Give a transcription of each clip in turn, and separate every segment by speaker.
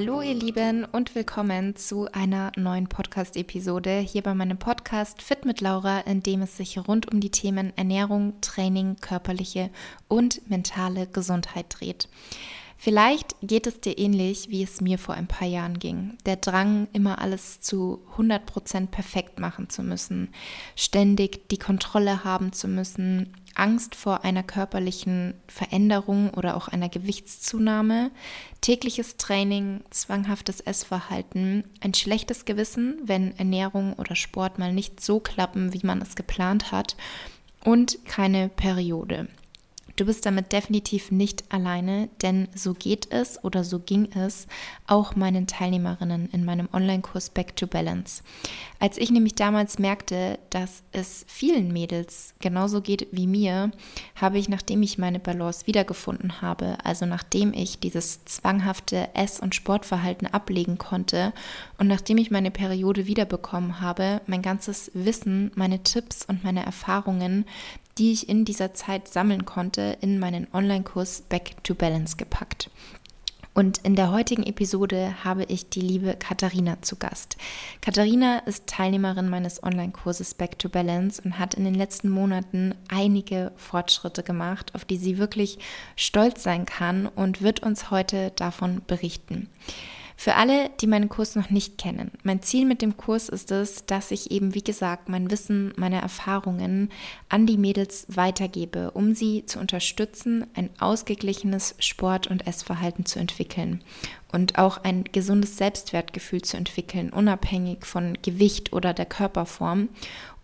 Speaker 1: Hallo ihr Lieben und willkommen zu einer neuen Podcast-Episode hier bei meinem Podcast Fit mit Laura, in dem es sich rund um die Themen Ernährung, Training, körperliche und mentale Gesundheit dreht. Vielleicht geht es dir ähnlich, wie es mir vor ein paar Jahren ging. Der Drang, immer alles zu 100% perfekt machen zu müssen, ständig die Kontrolle haben zu müssen, Angst vor einer körperlichen Veränderung oder auch einer Gewichtszunahme, tägliches Training, zwanghaftes Essverhalten, ein schlechtes Gewissen, wenn Ernährung oder Sport mal nicht so klappen, wie man es geplant hat und keine Periode. Du bist damit definitiv nicht alleine, denn so geht es oder so ging es auch meinen Teilnehmerinnen in meinem Online-Kurs Back to Balance. Als ich nämlich damals merkte, dass es vielen Mädels genauso geht wie mir, habe ich, nachdem ich meine Balance wiedergefunden habe, also nachdem ich dieses zwanghafte Ess- und Sportverhalten ablegen konnte und nachdem ich meine Periode wiederbekommen habe, mein ganzes Wissen, meine Tipps und meine Erfahrungen die ich in dieser Zeit sammeln konnte, in meinen Online-Kurs Back to Balance gepackt. Und in der heutigen Episode habe ich die liebe Katharina zu Gast. Katharina ist Teilnehmerin meines Online-Kurses Back to Balance und hat in den letzten Monaten einige Fortschritte gemacht, auf die sie wirklich stolz sein kann und wird uns heute davon berichten. Für alle, die meinen Kurs noch nicht kennen, mein Ziel mit dem Kurs ist es, dass ich eben, wie gesagt, mein Wissen, meine Erfahrungen an die Mädels weitergebe, um sie zu unterstützen, ein ausgeglichenes Sport- und Essverhalten zu entwickeln und auch ein gesundes Selbstwertgefühl zu entwickeln, unabhängig von Gewicht oder der Körperform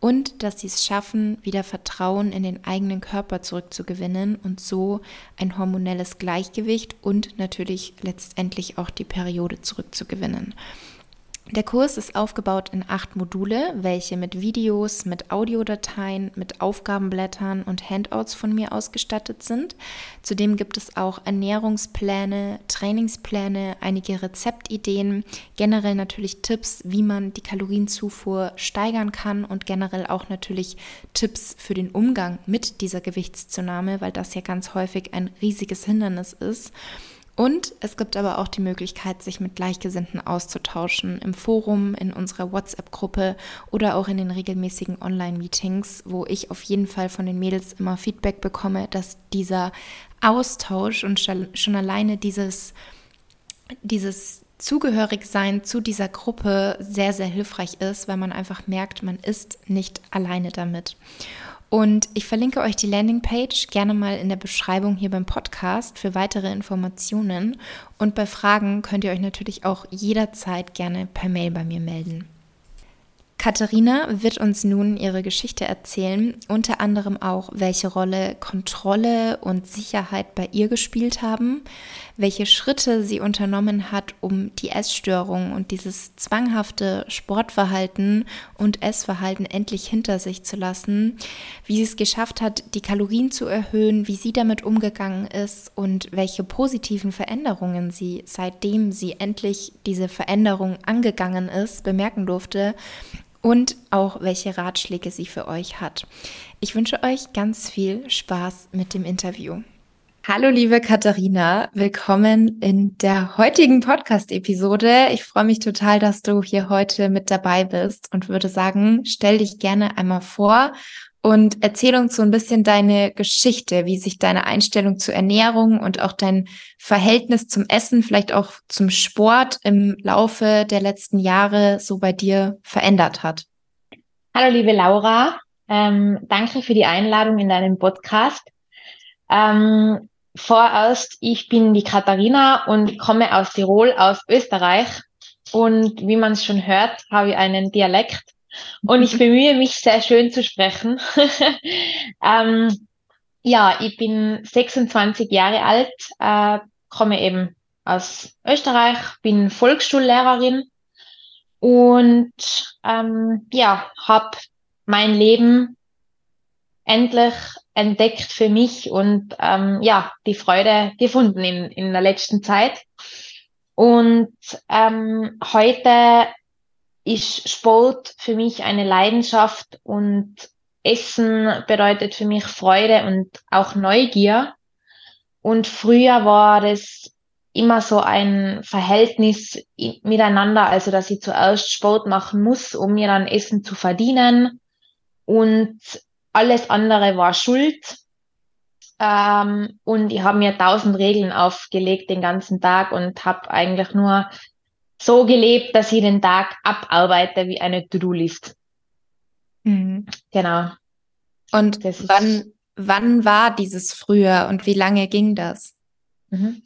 Speaker 1: und dass sie es schaffen, wieder Vertrauen in den eigenen Körper zurückzugewinnen und so ein hormonelles Gleichgewicht und natürlich letztendlich auch die Periode zurückzugewinnen. Der Kurs ist aufgebaut in acht Module, welche mit Videos, mit Audiodateien, mit Aufgabenblättern und Handouts von mir ausgestattet sind. Zudem gibt es auch Ernährungspläne, Trainingspläne, einige Rezeptideen, generell natürlich Tipps, wie man die Kalorienzufuhr steigern kann und generell auch natürlich Tipps für den Umgang mit dieser Gewichtszunahme, weil das ja ganz häufig ein riesiges Hindernis ist. Und es gibt aber auch die Möglichkeit, sich mit Gleichgesinnten auszutauschen im Forum, in unserer WhatsApp-Gruppe oder auch in den regelmäßigen Online-Meetings, wo ich auf jeden Fall von den Mädels immer Feedback bekomme, dass dieser Austausch und schon alleine dieses, dieses Zugehörigsein zu dieser Gruppe sehr, sehr hilfreich ist, weil man einfach merkt, man ist nicht alleine damit. Und ich verlinke euch die Landingpage gerne mal in der Beschreibung hier beim Podcast für weitere Informationen. Und bei Fragen könnt ihr euch natürlich auch jederzeit gerne per Mail bei mir melden. Katharina wird uns nun ihre Geschichte erzählen, unter anderem auch, welche Rolle Kontrolle und Sicherheit bei ihr gespielt haben, welche Schritte sie unternommen hat, um die Essstörung und dieses zwanghafte Sportverhalten und Essverhalten endlich hinter sich zu lassen, wie sie es geschafft hat, die Kalorien zu erhöhen, wie sie damit umgegangen ist und welche positiven Veränderungen sie, seitdem sie endlich diese Veränderung angegangen ist, bemerken durfte und auch welche Ratschläge sie für euch hat. Ich wünsche euch ganz viel Spaß mit dem Interview. Hallo liebe Katharina, willkommen in der heutigen Podcast-Episode. Ich freue mich total, dass du hier heute mit dabei bist und würde sagen, stell dich gerne einmal vor und erzähl uns so ein bisschen deine Geschichte, wie sich deine Einstellung zur Ernährung und auch dein Verhältnis zum Essen, vielleicht auch zum Sport im Laufe der letzten Jahre so bei dir verändert hat.
Speaker 2: Hallo liebe Laura, ähm, danke für die Einladung in deinem Podcast. Ähm, vorerst, ich bin die Katharina und komme aus Tirol, aus Österreich. Und wie man es schon hört, habe ich einen Dialekt und ich bemühe mich sehr schön zu sprechen. ähm, ja, ich bin 26 Jahre alt, äh, komme eben aus Österreich, bin Volksschullehrerin und ähm, ja, habe mein Leben endlich entdeckt für mich und ähm, ja, die Freude gefunden in, in der letzten Zeit. Und ähm, heute ist Sport für mich eine Leidenschaft und Essen bedeutet für mich Freude und auch Neugier. Und früher war das immer so ein Verhältnis miteinander, also dass ich zuerst Sport machen muss, um mir dann Essen zu verdienen und alles andere war Schuld. Ähm, und ich habe mir tausend Regeln aufgelegt den ganzen Tag und habe eigentlich nur so gelebt, dass ich den Tag abarbeite wie eine To-Do-List.
Speaker 1: Mhm. Genau. Und wann, wann war dieses früher und wie lange ging das?
Speaker 2: Mhm.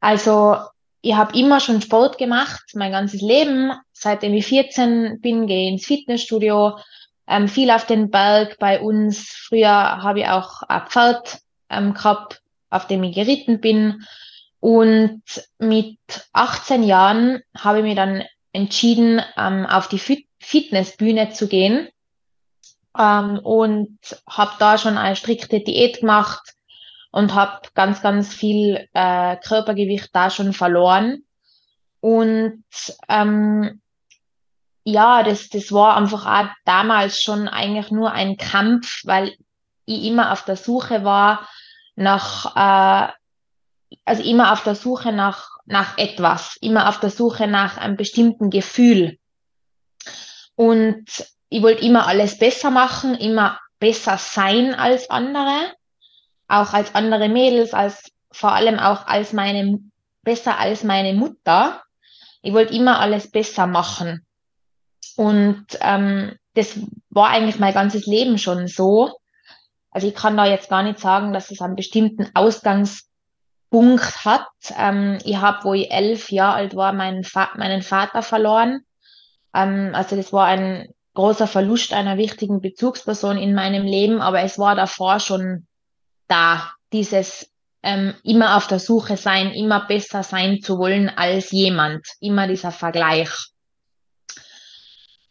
Speaker 2: Also ich habe immer schon Sport gemacht, mein ganzes Leben. Seitdem ich 14 bin, gehe ins Fitnessstudio, ähm, viel auf den Berg bei uns. Früher habe ich auch ein Pferd ähm, gehabt, auf dem ich geritten bin. Und mit 18 Jahren habe ich mich dann entschieden, ähm, auf die Fit Fitnessbühne zu gehen ähm, und habe da schon eine strikte Diät gemacht und habe ganz, ganz viel äh, Körpergewicht da schon verloren. Und ähm, ja, das, das war einfach auch damals schon eigentlich nur ein Kampf, weil ich immer auf der Suche war nach, äh, also immer auf der Suche nach, nach etwas, immer auf der Suche nach einem bestimmten Gefühl. Und ich wollte immer alles besser machen, immer besser sein als andere, auch als andere Mädels, als vor allem auch als meine, besser als meine Mutter. Ich wollte immer alles besser machen. Und ähm, das war eigentlich mein ganzes Leben schon so. Also ich kann da jetzt gar nicht sagen, dass es einen bestimmten Ausgangspunkt hat. Ähm, ich habe, wo ich elf Jahre alt war, meinen, Va meinen Vater verloren. Ähm, also das war ein großer Verlust einer wichtigen Bezugsperson in meinem Leben, aber es war davor schon da, dieses ähm, immer auf der Suche sein, immer besser sein zu wollen als jemand, immer dieser Vergleich.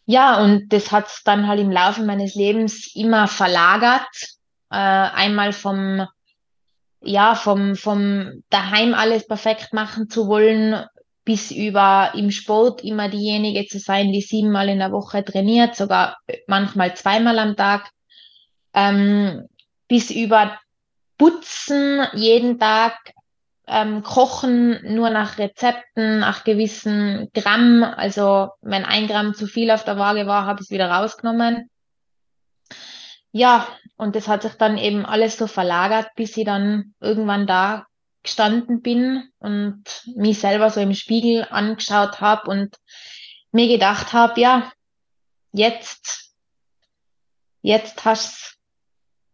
Speaker 2: Ja, und das hat dann halt im Laufe meines Lebens immer verlagert, äh, einmal vom ja, vom, vom daheim alles perfekt machen zu wollen, bis über im Sport immer diejenige zu sein, die siebenmal in der Woche trainiert, sogar manchmal zweimal am Tag, ähm, bis über Putzen jeden Tag, ähm, Kochen nur nach Rezepten, nach gewissen Gramm. Also wenn ein Gramm zu viel auf der Waage war, habe ich es wieder rausgenommen. Ja, und das hat sich dann eben alles so verlagert, bis ich dann irgendwann da gestanden bin und mich selber so im Spiegel angeschaut habe und mir gedacht habe, ja, jetzt, jetzt hast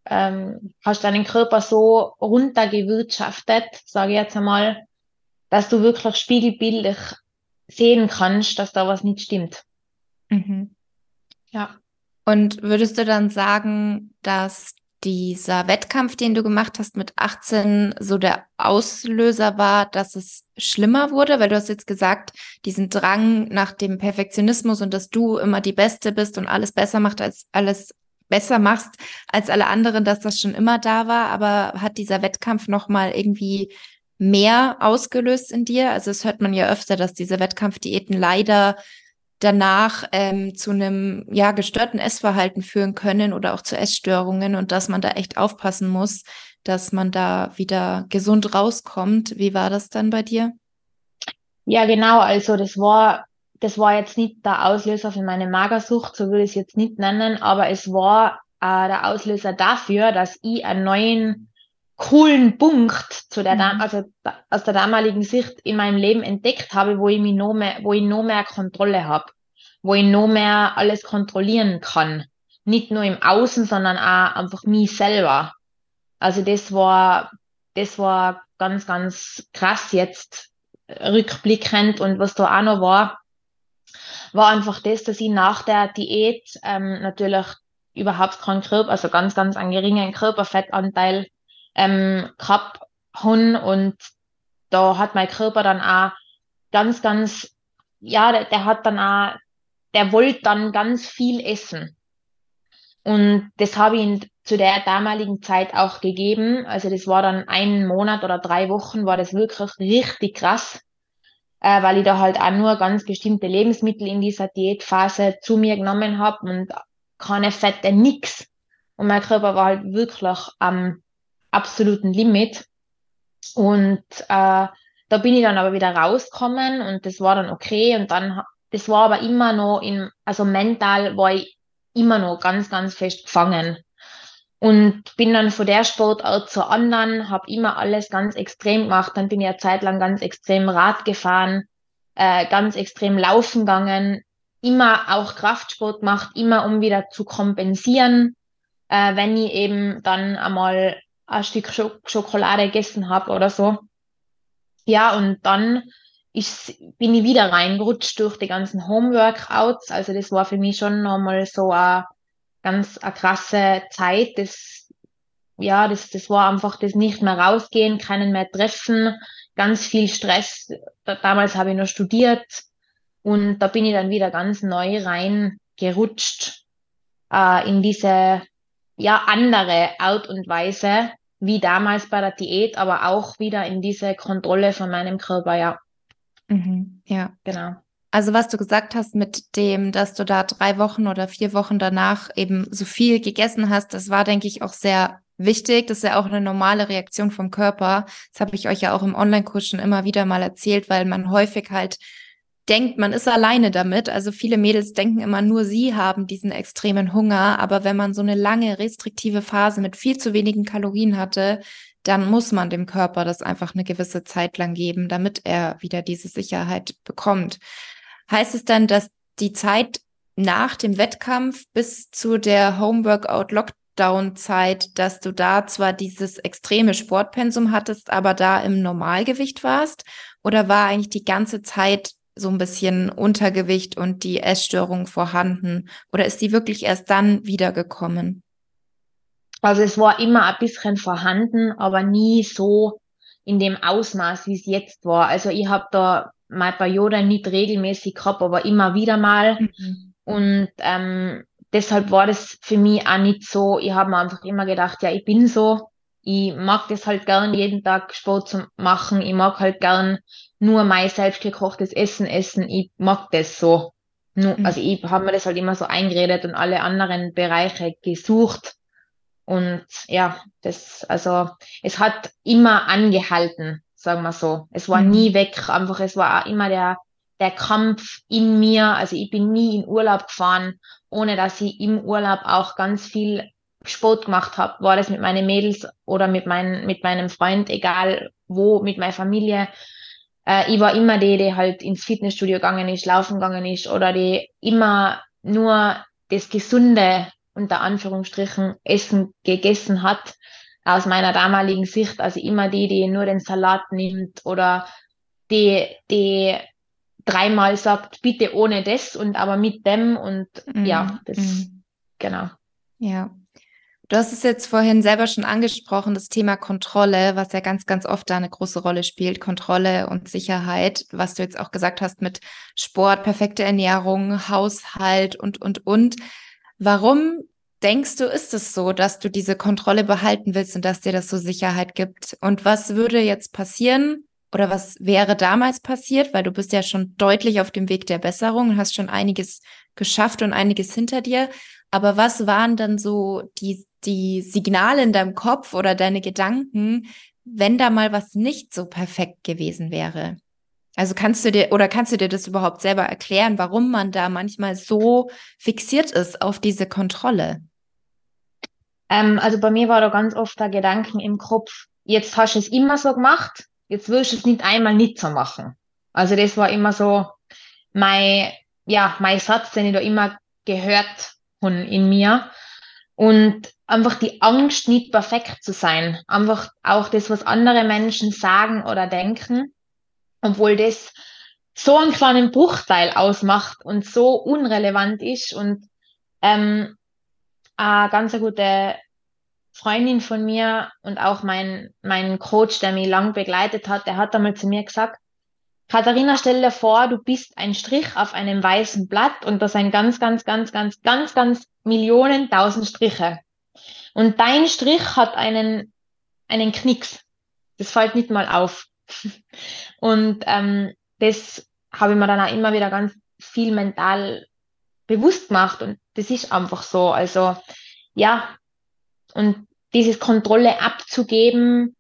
Speaker 2: ähm, hast deinen Körper so runtergewirtschaftet, sage ich jetzt einmal, dass du wirklich spiegelbildlich sehen kannst, dass da was nicht stimmt.
Speaker 1: Mhm. Ja. Und würdest du dann sagen, dass dieser Wettkampf, den du gemacht hast mit 18, so der Auslöser war, dass es schlimmer wurde? Weil du hast jetzt gesagt, diesen Drang nach dem Perfektionismus und dass du immer die Beste bist und alles besser macht als alles besser machst als alle anderen, dass das schon immer da war. Aber hat dieser Wettkampf nochmal irgendwie mehr ausgelöst in dir? Also es hört man ja öfter, dass diese Wettkampfdiäten leider danach ähm, zu einem ja gestörten Essverhalten führen können oder auch zu Essstörungen und dass man da echt aufpassen muss, dass man da wieder gesund rauskommt. Wie war das dann bei dir?
Speaker 2: Ja, genau. Also das war das war jetzt nicht der Auslöser für meine Magersucht, so würde ich es jetzt nicht nennen, aber es war äh, der Auslöser dafür, dass ich einen neuen coolen Punkt zu der, mhm. also aus der damaligen Sicht in meinem Leben entdeckt habe, wo ich mich noch mehr, wo ich noch mehr Kontrolle habe, wo ich noch mehr alles kontrollieren kann. Nicht nur im Außen, sondern auch einfach mich selber. Also das war, das war ganz, ganz krass jetzt rückblickend und was da auch noch war, war einfach das, dass ich nach der Diät ähm, natürlich überhaupt keinen Körper, also ganz, ganz einen geringen Körperfettanteil ähm, gehabt habe und da hat mein Körper dann auch ganz, ganz, ja, der, der hat dann auch, der wollte dann ganz viel essen. Und das habe ich ihm zu der damaligen Zeit auch gegeben. Also das war dann einen Monat oder drei Wochen, war das wirklich richtig krass äh, weil ich da halt auch nur ganz bestimmte Lebensmittel in dieser Diätphase zu mir genommen habe und keine Fette, nix. Und mein Körper war halt wirklich am absoluten Limit. Und äh, da bin ich dann aber wieder rausgekommen und das war dann okay und dann, das war aber immer noch in, also mental war ich immer noch ganz, ganz fest gefangen. Und bin dann von der Sportart zur anderen, habe immer alles ganz extrem gemacht. Dann bin ich eine Zeit lang ganz extrem Rad gefahren, äh, ganz extrem laufen gegangen, immer auch Kraftsport gemacht, immer um wieder zu kompensieren, äh, wenn ich eben dann einmal ein Stück Schok Schokolade gegessen habe oder so. Ja, und dann ist, bin ich wieder reingerutscht durch die ganzen Homeworkouts. Also das war für mich schon nochmal so eine ganz eine krasse Zeit. Das, ja, das, das war einfach das nicht mehr rausgehen, keinen mehr treffen, ganz viel Stress. Damals habe ich noch studiert und da bin ich dann wieder ganz neu reingerutscht äh, in diese ja andere Art und Weise wie damals bei der Diät, aber auch wieder in diese Kontrolle von meinem Körper, ja.
Speaker 1: Mhm, ja, genau. Also was du gesagt hast mit dem, dass du da drei Wochen oder vier Wochen danach eben so viel gegessen hast, das war, denke ich, auch sehr wichtig. Das ist ja auch eine normale Reaktion vom Körper. Das habe ich euch ja auch im Online-Kurs schon immer wieder mal erzählt, weil man häufig halt denkt, man ist alleine damit. Also viele Mädels denken immer, nur sie haben diesen extremen Hunger. Aber wenn man so eine lange restriktive Phase mit viel zu wenigen Kalorien hatte, dann muss man dem Körper das einfach eine gewisse Zeit lang geben, damit er wieder diese Sicherheit bekommt. Heißt es dann, dass die Zeit nach dem Wettkampf bis zu der Homeworkout Lockdown Zeit, dass du da zwar dieses extreme Sportpensum hattest, aber da im Normalgewicht warst? Oder war eigentlich die ganze Zeit so ein bisschen Untergewicht und die Essstörung vorhanden? Oder ist die wirklich erst dann wiedergekommen?
Speaker 2: Also es war immer ein bisschen vorhanden, aber nie so in dem Ausmaß, wie es jetzt war. Also ich habe da meine Periode nicht regelmäßig gehabt, aber immer wieder mal. Mhm. Und ähm, deshalb war das für mich auch nicht so. Ich habe mir einfach immer gedacht, ja, ich bin so. Ich mag das halt gern, jeden Tag Sport zu machen. Ich mag halt gern nur mein selbst gekochtes Essen essen. Ich mag das so. Nur, mhm. Also ich habe mir das halt immer so eingeredet und alle anderen Bereiche gesucht. Und ja, das, also es hat immer angehalten, sagen wir so. Es war mhm. nie weg, einfach es war immer der, der Kampf in mir. Also ich bin nie in Urlaub gefahren, ohne dass ich im Urlaub auch ganz viel Sport gemacht habe. War das mit meinen Mädels oder mit, mein, mit meinem Freund, egal wo, mit meiner Familie. Äh, ich war immer die, die halt ins Fitnessstudio gegangen ist, laufen gegangen ist oder die immer nur das Gesunde unter Anführungsstrichen Essen gegessen hat, aus meiner damaligen Sicht, also immer die, die nur den Salat nimmt oder die, die dreimal sagt, bitte ohne das und aber mit dem und mm, ja, das, mm. genau.
Speaker 1: Ja. Du hast es jetzt vorhin selber schon angesprochen, das Thema Kontrolle, was ja ganz, ganz oft da eine große Rolle spielt. Kontrolle und Sicherheit, was du jetzt auch gesagt hast mit Sport, perfekte Ernährung, Haushalt und, und, und. Warum denkst du, ist es so, dass du diese Kontrolle behalten willst und dass dir das so Sicherheit gibt? Und was würde jetzt passieren oder was wäre damals passiert? Weil du bist ja schon deutlich auf dem Weg der Besserung und hast schon einiges geschafft und einiges hinter dir. Aber was waren dann so die, die Signale in deinem Kopf oder deine Gedanken, wenn da mal was nicht so perfekt gewesen wäre? Also kannst du dir oder kannst du dir das überhaupt selber erklären, warum man da manchmal so fixiert ist auf diese Kontrolle?
Speaker 2: Ähm, also bei mir war da ganz oft der Gedanken im Kopf, jetzt hast du es immer so gemacht, jetzt willst du es nicht einmal nicht so machen. Also das war immer so mein, ja, mein Satz, den ich da immer gehört habe in mir. Und einfach die Angst, nicht perfekt zu sein. Einfach auch das, was andere Menschen sagen oder denken obwohl das so einen kleinen Bruchteil ausmacht und so unrelevant ist und ähm, eine ganz gute Freundin von mir und auch mein, mein Coach, der mich lang begleitet hat, der hat einmal zu mir gesagt, Katharina, stell dir vor, du bist ein Strich auf einem weißen Blatt und das sind ganz, ganz, ganz, ganz, ganz, ganz Millionen, tausend Striche. Und dein Strich hat einen, einen Knicks. Das fällt nicht mal auf. Und ähm, das habe ich mir dann auch immer wieder ganz viel mental bewusst gemacht und das ist einfach so. Also ja, und dieses Kontrolle abzugeben,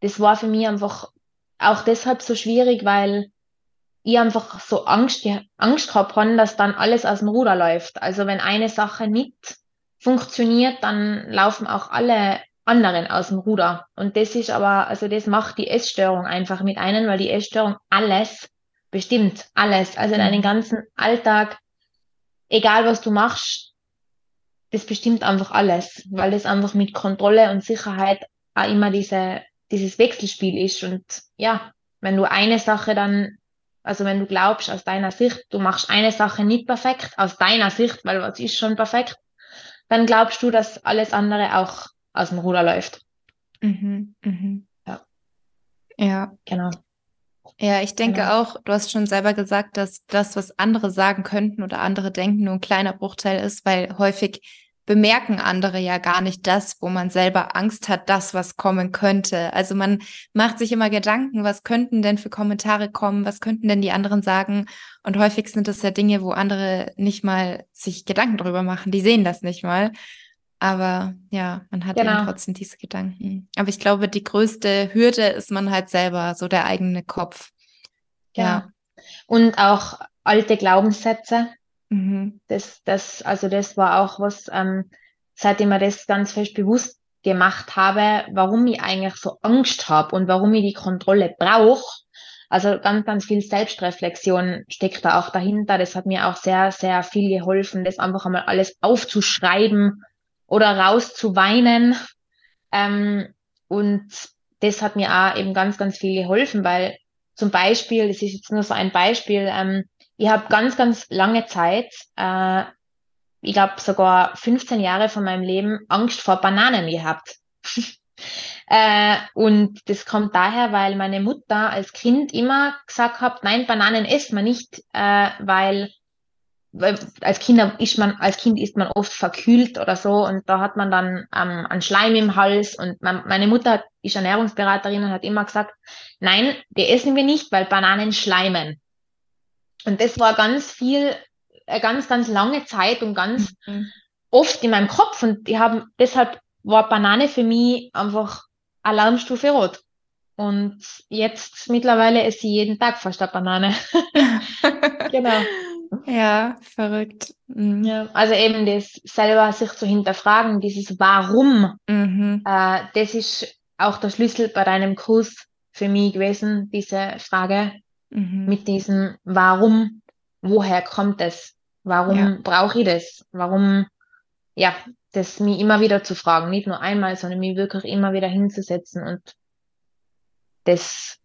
Speaker 2: das war für mich einfach auch deshalb so schwierig, weil ich einfach so Angst, Angst gehabt habe, dass dann alles aus dem Ruder läuft. Also wenn eine Sache nicht funktioniert, dann laufen auch alle anderen aus dem Ruder. Und das ist aber, also das macht die Essstörung einfach mit einem, weil die Essstörung alles bestimmt, alles. Also mhm. ganzen Alltag, egal was du machst, das bestimmt einfach alles, weil das einfach mit Kontrolle und Sicherheit auch immer diese, dieses Wechselspiel ist. Und ja, wenn du eine Sache dann, also wenn du glaubst aus deiner Sicht, du machst eine Sache nicht perfekt, aus deiner Sicht, weil was ist schon perfekt, dann glaubst du, dass alles andere auch aus dem Ruder läuft.
Speaker 1: Mhm, mhm.
Speaker 2: Ja.
Speaker 1: Ja.
Speaker 2: Genau.
Speaker 1: Ja, ich denke genau. auch, du hast schon selber gesagt, dass das, was andere sagen könnten oder andere denken, nur ein kleiner Bruchteil ist, weil häufig bemerken andere ja gar nicht das, wo man selber Angst hat, das, was kommen könnte. Also man macht sich immer Gedanken, was könnten denn für Kommentare kommen, was könnten denn die anderen sagen. Und häufig sind das ja Dinge, wo andere nicht mal sich Gedanken drüber machen. Die sehen das nicht mal. Aber ja, man hat genau. eben trotzdem diese Gedanken. Aber ich glaube, die größte Hürde ist man halt selber, so der eigene Kopf.
Speaker 2: Ja. ja. Und auch alte Glaubenssätze. Mhm. Das, das, also das war auch was, ähm, seitdem ich das ganz fest bewusst gemacht habe, warum ich eigentlich so Angst habe und warum ich die Kontrolle brauche. Also ganz, ganz viel Selbstreflexion steckt da auch dahinter. Das hat mir auch sehr, sehr viel geholfen, das einfach einmal alles aufzuschreiben oder rauszuweinen. Ähm, und das hat mir auch eben ganz, ganz viel geholfen, weil zum Beispiel, das ist jetzt nur so ein Beispiel, ähm, ich habe ganz, ganz lange Zeit, äh, ich glaube sogar 15 Jahre von meinem Leben Angst vor Bananen gehabt. äh, und das kommt daher, weil meine Mutter als Kind immer gesagt hat, nein, Bananen isst man nicht, äh, weil als Kinder ist man, als Kind ist man oft verkühlt oder so und da hat man dann ähm, einen Schleim im Hals und man, meine Mutter ist Ernährungsberaterin und hat immer gesagt, nein, die essen wir nicht, weil Bananen schleimen. Und das war ganz viel, eine ganz, ganz lange Zeit und ganz mhm. oft in meinem Kopf und ich habe, deshalb war Banane für mich einfach Alarmstufe rot. Und jetzt mittlerweile esse ich jeden Tag fast eine Banane.
Speaker 1: genau. Ja, verrückt.
Speaker 2: Mhm. Ja, also eben das selber sich zu hinterfragen, dieses Warum, mhm. äh, das ist auch der Schlüssel bei deinem Kurs für mich gewesen, diese Frage mhm. mit diesem Warum, woher kommt es? Warum ja. brauche ich das? Warum, ja, das mich immer wieder zu fragen, nicht nur einmal, sondern mich wirklich immer wieder hinzusetzen und das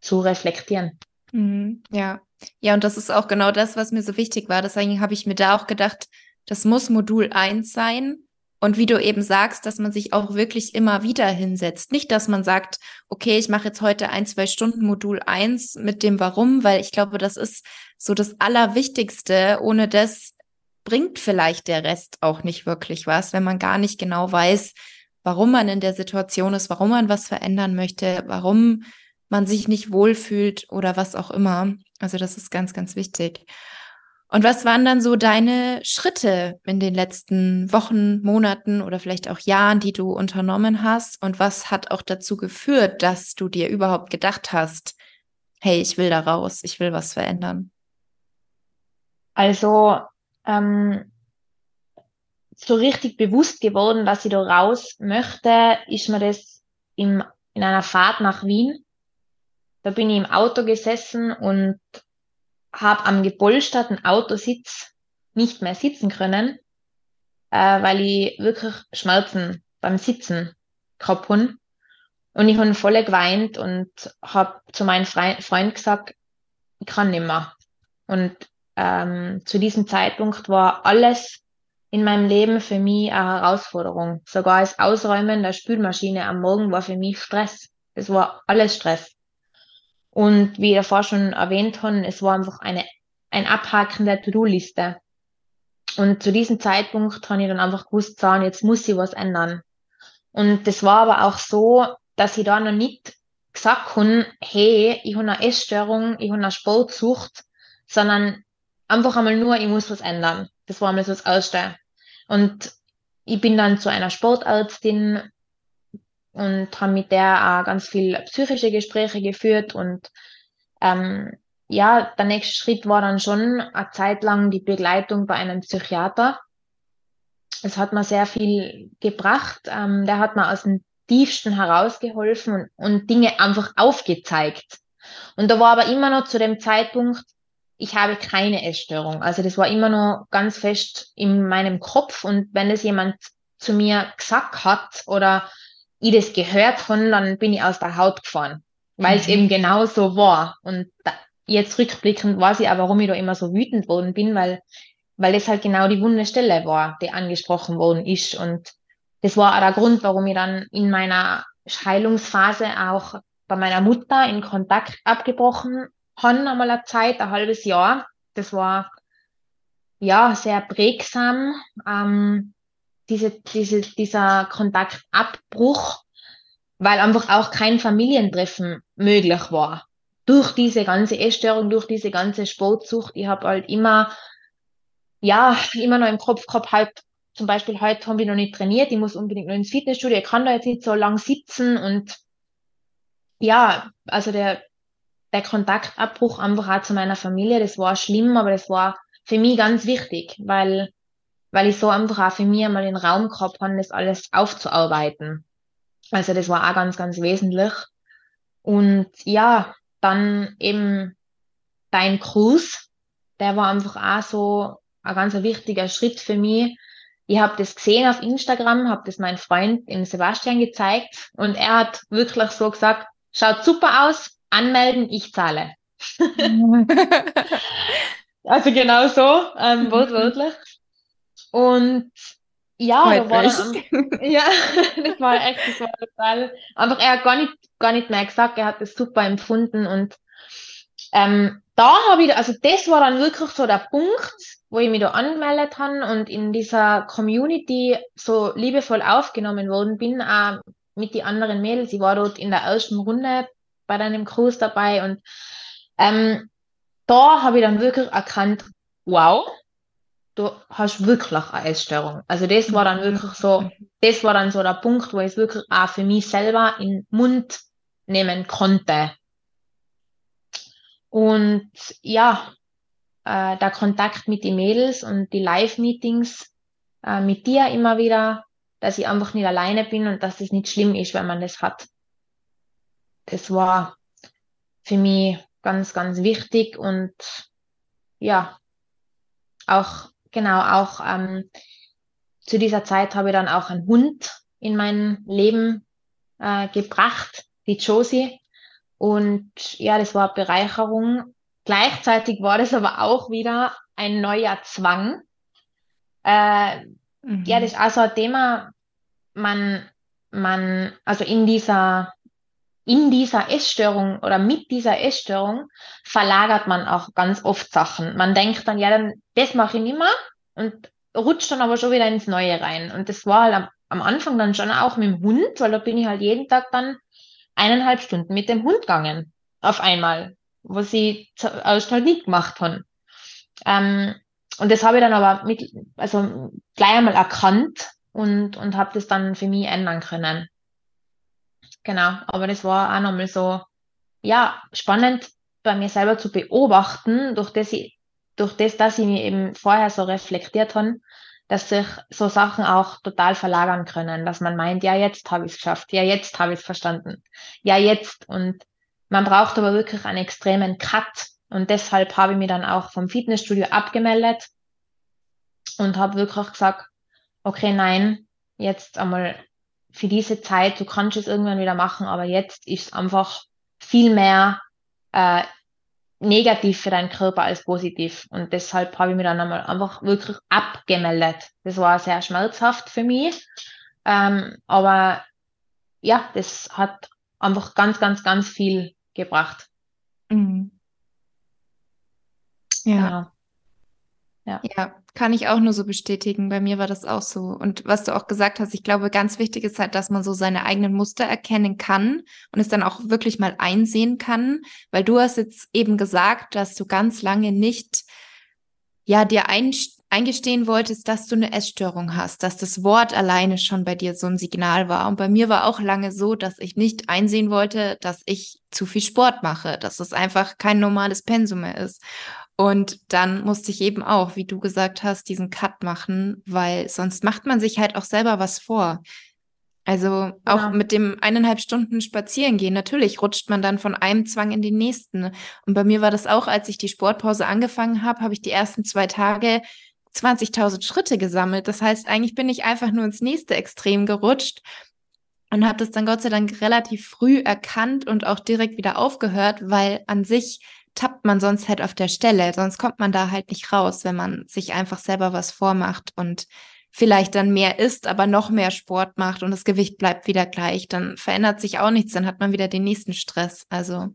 Speaker 2: zu reflektieren.
Speaker 1: Mhm. Ja, ja, und das ist auch genau das, was mir so wichtig war. Deswegen habe ich mir da auch gedacht, das muss Modul 1 sein. Und wie du eben sagst, dass man sich auch wirklich immer wieder hinsetzt. Nicht, dass man sagt, okay, ich mache jetzt heute ein, zwei Stunden Modul 1 mit dem Warum, weil ich glaube, das ist so das Allerwichtigste. Ohne das bringt vielleicht der Rest auch nicht wirklich was, wenn man gar nicht genau weiß, warum man in der Situation ist, warum man was verändern möchte, warum man sich nicht wohlfühlt oder was auch immer. Also das ist ganz, ganz wichtig. Und was waren dann so deine Schritte in den letzten Wochen, Monaten oder vielleicht auch Jahren, die du unternommen hast? Und was hat auch dazu geführt, dass du dir überhaupt gedacht hast, hey, ich will da raus, ich will was verändern?
Speaker 2: Also ähm, so richtig bewusst geworden, dass ich da raus möchte, ist mir das im, in einer Fahrt nach Wien. Da bin ich im Auto gesessen und habe am gepolsterten Autositz nicht mehr sitzen können, äh, weil ich wirklich Schmerzen beim Sitzen gehabt habe. Und ich habe voll geweint und habe zu meinem Fre Freund gesagt, ich kann nicht mehr. Und ähm, zu diesem Zeitpunkt war alles in meinem Leben für mich eine Herausforderung. Sogar das Ausräumen der Spülmaschine am Morgen war für mich Stress. Es war alles Stress. Und wie ich davor schon erwähnt habe, es war einfach eine, ein Abhaken der To-Do-Liste. Und zu diesem Zeitpunkt habe ich dann einfach gewusst, sagen, jetzt muss ich was ändern. Und das war aber auch so, dass ich da noch nicht gesagt habe, hey, ich habe eine Essstörung, ich habe eine Sportsucht, sondern einfach einmal nur, ich muss was ändern. Das war einmal so das Erste. Und ich bin dann zu einer Sportärztin und haben mit der auch ganz viel psychische Gespräche geführt und ähm, ja, der nächste Schritt war dann schon eine Zeit lang die Begleitung bei einem Psychiater. Es hat mir sehr viel gebracht. Ähm, der hat mir aus dem tiefsten herausgeholfen und, und Dinge einfach aufgezeigt. Und da war aber immer noch zu dem Zeitpunkt, ich habe keine Essstörung. Also das war immer noch ganz fest in meinem Kopf. Und wenn das jemand zu mir gesagt hat oder ich das gehört habe, dann bin ich aus der Haut gefahren, weil es mhm. eben genau so war. Und da, jetzt rückblickend weiß ich auch, warum ich da immer so wütend worden bin, weil, weil das halt genau die wunde Stelle war, die angesprochen worden ist. Und das war auch der Grund, warum ich dann in meiner Heilungsphase auch bei meiner Mutter in Kontakt abgebrochen habe, einmal eine Zeit, ein halbes Jahr. Das war ja sehr prägsam. Ähm, diese, diese, dieser Kontaktabbruch, weil einfach auch kein Familientreffen möglich war. Durch diese ganze Essstörung, durch diese ganze Sportsucht, ich habe halt immer, ja, immer noch im Kopf gehabt, halt, zum Beispiel heute haben wir noch nicht trainiert, ich muss unbedingt noch ins Fitnessstudio, ich kann da jetzt nicht so lang sitzen und ja, also der, der Kontaktabbruch einfach auch zu meiner Familie, das war schlimm, aber das war für mich ganz wichtig, weil weil ich so einfach auch für mich einmal den Raum gehabt habe, das alles aufzuarbeiten. Also das war auch ganz, ganz wesentlich. Und ja, dann eben dein Kurs, der war einfach auch so ein ganz wichtiger Schritt für mich. Ich habe das gesehen auf Instagram, habe das meinem Freund, dem Sebastian, gezeigt und er hat wirklich so gesagt, schaut super aus, anmelden, ich zahle. also genau so, ähm, wortwörtlich. Und ja, da war dann, ja, das war echt, das war total, einfach, er hat gar nicht, gar nicht mehr gesagt, er hat das super empfunden und ähm, da habe ich, also das war dann wirklich so der Punkt, wo ich mich da angemeldet habe und in dieser Community so liebevoll aufgenommen worden bin, auch mit den anderen Mädels. Ich war dort in der ersten Runde bei deinem Kurs dabei und ähm, da habe ich dann wirklich erkannt, wow, du hast wirklich eine Essstörung. Also das war dann wirklich so, das war dann so der Punkt, wo ich es wirklich auch für mich selber in den Mund nehmen konnte. Und ja, äh, der Kontakt mit den Mädels und die Live-Meetings äh, mit dir immer wieder, dass ich einfach nicht alleine bin und dass es nicht schlimm ist, wenn man das hat. Das war für mich ganz, ganz wichtig und ja, auch genau, auch ähm, zu dieser Zeit habe ich dann auch einen Hund in mein Leben äh, gebracht, die Josie. Und ja, das war Bereicherung. Gleichzeitig war das aber auch wieder ein neuer Zwang. Äh, mhm. Ja, das ist also ein Thema, man, man, also in dieser in dieser Essstörung oder mit dieser Essstörung verlagert man auch ganz oft Sachen. Man denkt dann, ja, dann, das mache ich nicht mehr und rutscht dann aber schon wieder ins Neue rein. Und das war halt am, am Anfang dann schon auch mit dem Hund, weil da bin ich halt jeden Tag dann eineinhalb Stunden mit dem Hund gegangen. Auf einmal, was ich erst halt nicht gemacht habe. Ähm, und das habe ich dann aber mit, also gleich einmal erkannt und, und habe das dann für mich ändern können. Genau, aber das war auch nochmal so, ja, spannend bei mir selber zu beobachten, durch das, ich, durch das, dass ich mich eben vorher so reflektiert habe, dass sich so Sachen auch total verlagern können, dass man meint, ja, jetzt habe ich es geschafft, ja, jetzt habe ich es verstanden, ja, jetzt. Und man braucht aber wirklich einen extremen Cut. Und deshalb habe ich mich dann auch vom Fitnessstudio abgemeldet und habe wirklich gesagt, okay, nein, jetzt einmal für diese Zeit, du kannst es irgendwann wieder machen, aber jetzt ist es einfach viel mehr äh, negativ für deinen Körper als positiv. Und deshalb habe ich mich dann einmal einfach wirklich abgemeldet. Das war sehr schmerzhaft für mich. Ähm, aber ja, das hat einfach ganz, ganz, ganz viel gebracht. Mhm.
Speaker 1: Ja. Genau. Ja. ja, kann ich auch nur so bestätigen. Bei mir war das auch so. Und was du auch gesagt hast, ich glaube, ganz wichtig ist halt, dass man so seine eigenen Muster erkennen kann und es dann auch wirklich mal einsehen kann. Weil du hast jetzt eben gesagt, dass du ganz lange nicht, ja, dir ein, eingestehen wolltest, dass du eine Essstörung hast, dass das Wort alleine schon bei dir so ein Signal war. Und bei mir war auch lange so, dass ich nicht einsehen wollte, dass ich zu viel Sport mache, dass es einfach kein normales Pensum mehr ist. Und dann musste ich eben auch, wie du gesagt hast, diesen Cut machen, weil sonst macht man sich halt auch selber was vor. Also auch ja. mit dem eineinhalb Stunden spazieren gehen, natürlich rutscht man dann von einem Zwang in den nächsten. Und bei mir war das auch, als ich die Sportpause angefangen habe, habe ich die ersten zwei Tage 20.000 Schritte gesammelt. Das heißt, eigentlich bin ich einfach nur ins nächste Extrem gerutscht und habe das dann Gott sei Dank relativ früh erkannt und auch direkt wieder aufgehört, weil an sich tappt man sonst halt auf der Stelle, sonst kommt man da halt nicht raus, wenn man sich einfach selber was vormacht und vielleicht dann mehr isst, aber noch mehr Sport macht und das Gewicht bleibt wieder gleich, dann verändert sich auch nichts, dann hat man wieder den nächsten Stress. Also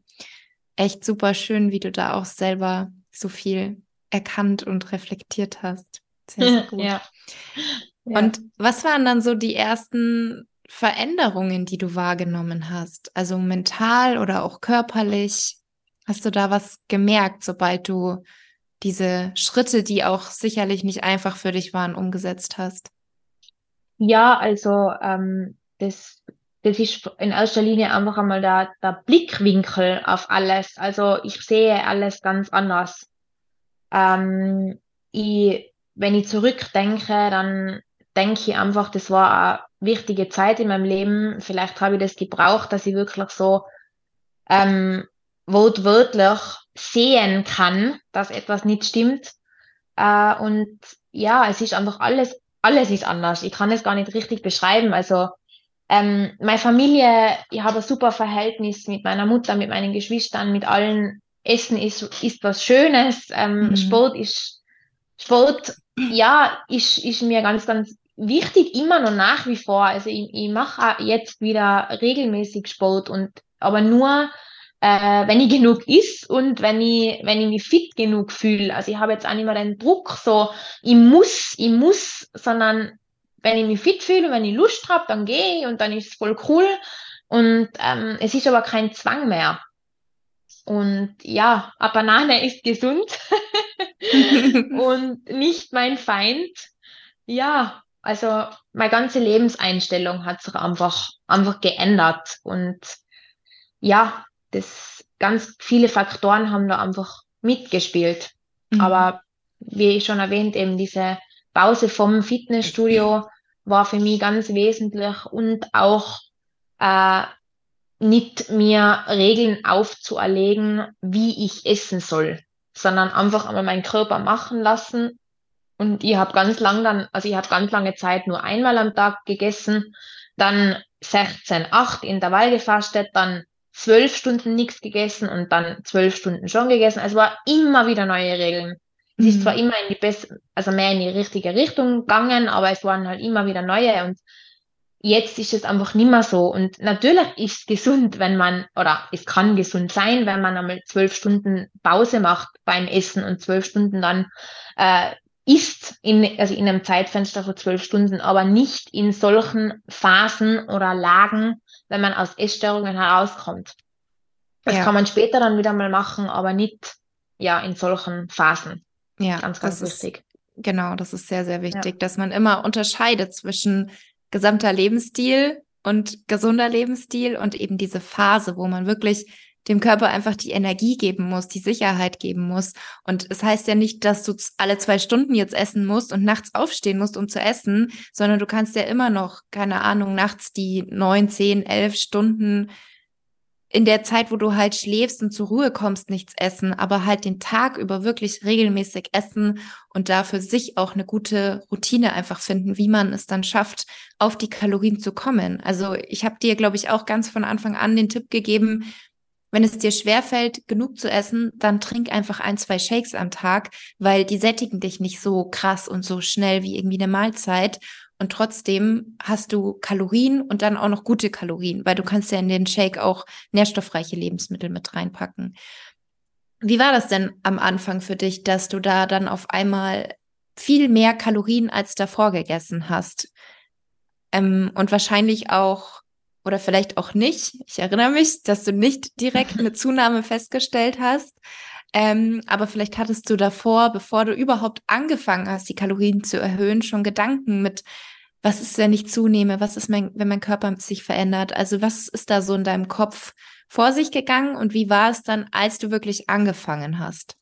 Speaker 1: echt super schön, wie du da auch selber so viel erkannt und reflektiert hast. Sehr, sehr gut. Ja. Ja. Und was waren dann so die ersten Veränderungen, die du wahrgenommen hast? Also mental oder auch körperlich? Hast du da was gemerkt, sobald du diese Schritte, die auch sicherlich nicht einfach für dich waren, umgesetzt hast?
Speaker 2: Ja, also ähm, das, das ist in erster Linie einfach einmal der, der Blickwinkel auf alles. Also ich sehe alles ganz anders. Ähm, ich, wenn ich zurückdenke, dann denke ich einfach, das war eine wichtige Zeit in meinem Leben. Vielleicht habe ich das gebraucht, dass ich wirklich so ähm, wortwörtlich sehen kann, dass etwas nicht stimmt. Äh, und ja, es ist einfach alles, alles ist anders. Ich kann es gar nicht richtig beschreiben. Also ähm, meine Familie, ich habe ein super Verhältnis mit meiner Mutter, mit meinen Geschwistern, mit allen. Essen ist, ist was Schönes. Ähm, mhm. Sport ist, Sport, ja, ist, ist mir ganz, ganz wichtig, immer noch nach wie vor. Also ich, ich mache jetzt wieder regelmäßig Sport und aber nur äh, wenn ich genug isst und wenn ich, wenn ich mich fit genug fühle. Also ich habe jetzt auch nicht mehr den Druck, so ich muss, ich muss, sondern wenn ich mich fit fühle, wenn ich Lust habe, dann gehe ich und dann ist es voll cool. Und ähm, es ist aber kein Zwang mehr. Und ja, eine Banane ist gesund und nicht mein Feind. Ja, also meine ganze Lebenseinstellung hat sich einfach, einfach geändert. Und ja, das ganz viele Faktoren haben da einfach mitgespielt. Mhm. Aber wie ich schon erwähnt, eben diese Pause vom Fitnessstudio war für mich ganz wesentlich und auch äh, nicht mir Regeln aufzuerlegen, wie ich essen soll, sondern einfach einmal meinen Körper machen lassen. Und ich habe ganz lang dann, also ich habe ganz lange Zeit nur einmal am Tag gegessen, dann 16, 8 Intervall gefastet, dann zwölf Stunden nichts gegessen und dann zwölf Stunden schon gegessen. Also war immer wieder neue Regeln. Es ist mhm. zwar immer in die beste, also mehr in die richtige Richtung gegangen, aber es waren halt immer wieder neue und jetzt ist es einfach nicht mehr so. Und natürlich ist es gesund, wenn man, oder es kann gesund sein, wenn man einmal zwölf Stunden Pause macht beim Essen und zwölf Stunden dann äh, isst, in, also in einem Zeitfenster von zwölf Stunden, aber nicht in solchen Phasen oder Lagen, wenn man aus Essstörungen herauskommt. Das ja. kann man später dann wieder mal machen, aber nicht ja in solchen Phasen.
Speaker 1: Ja, ganz, ganz wichtig. Ist, genau, das ist sehr, sehr wichtig, ja. dass man immer unterscheidet zwischen gesamter Lebensstil und gesunder Lebensstil und eben diese Phase, wo man wirklich dem Körper einfach die Energie geben muss, die Sicherheit geben muss. Und es heißt ja nicht, dass du alle zwei Stunden jetzt essen musst und nachts aufstehen musst, um zu essen, sondern du kannst ja immer noch, keine Ahnung, nachts die neun, zehn, elf Stunden in der Zeit, wo du halt schläfst und zur Ruhe kommst, nichts essen, aber halt den Tag über wirklich regelmäßig essen und da für sich auch eine gute Routine einfach finden, wie man es dann schafft, auf die Kalorien zu kommen. Also ich habe dir, glaube ich, auch ganz von Anfang an den Tipp gegeben, wenn es dir schwerfällt, genug zu essen, dann trink einfach ein, zwei Shakes am Tag, weil die sättigen dich nicht so krass und so schnell wie irgendwie eine Mahlzeit. Und trotzdem hast du Kalorien und dann auch noch gute Kalorien, weil du kannst ja in den Shake auch nährstoffreiche Lebensmittel mit reinpacken. Wie war das denn am Anfang für dich, dass du da dann auf einmal viel mehr Kalorien als davor gegessen hast? Ähm, und wahrscheinlich auch oder vielleicht auch nicht. Ich erinnere mich, dass du nicht direkt eine Zunahme festgestellt hast. Ähm, aber vielleicht hattest du davor, bevor du überhaupt angefangen hast, die Kalorien zu erhöhen, schon Gedanken mit, was ist, wenn ich zunehme? Was ist, mein, wenn mein Körper sich verändert? Also was ist da so in deinem Kopf vor sich gegangen und wie war es dann, als du wirklich angefangen hast?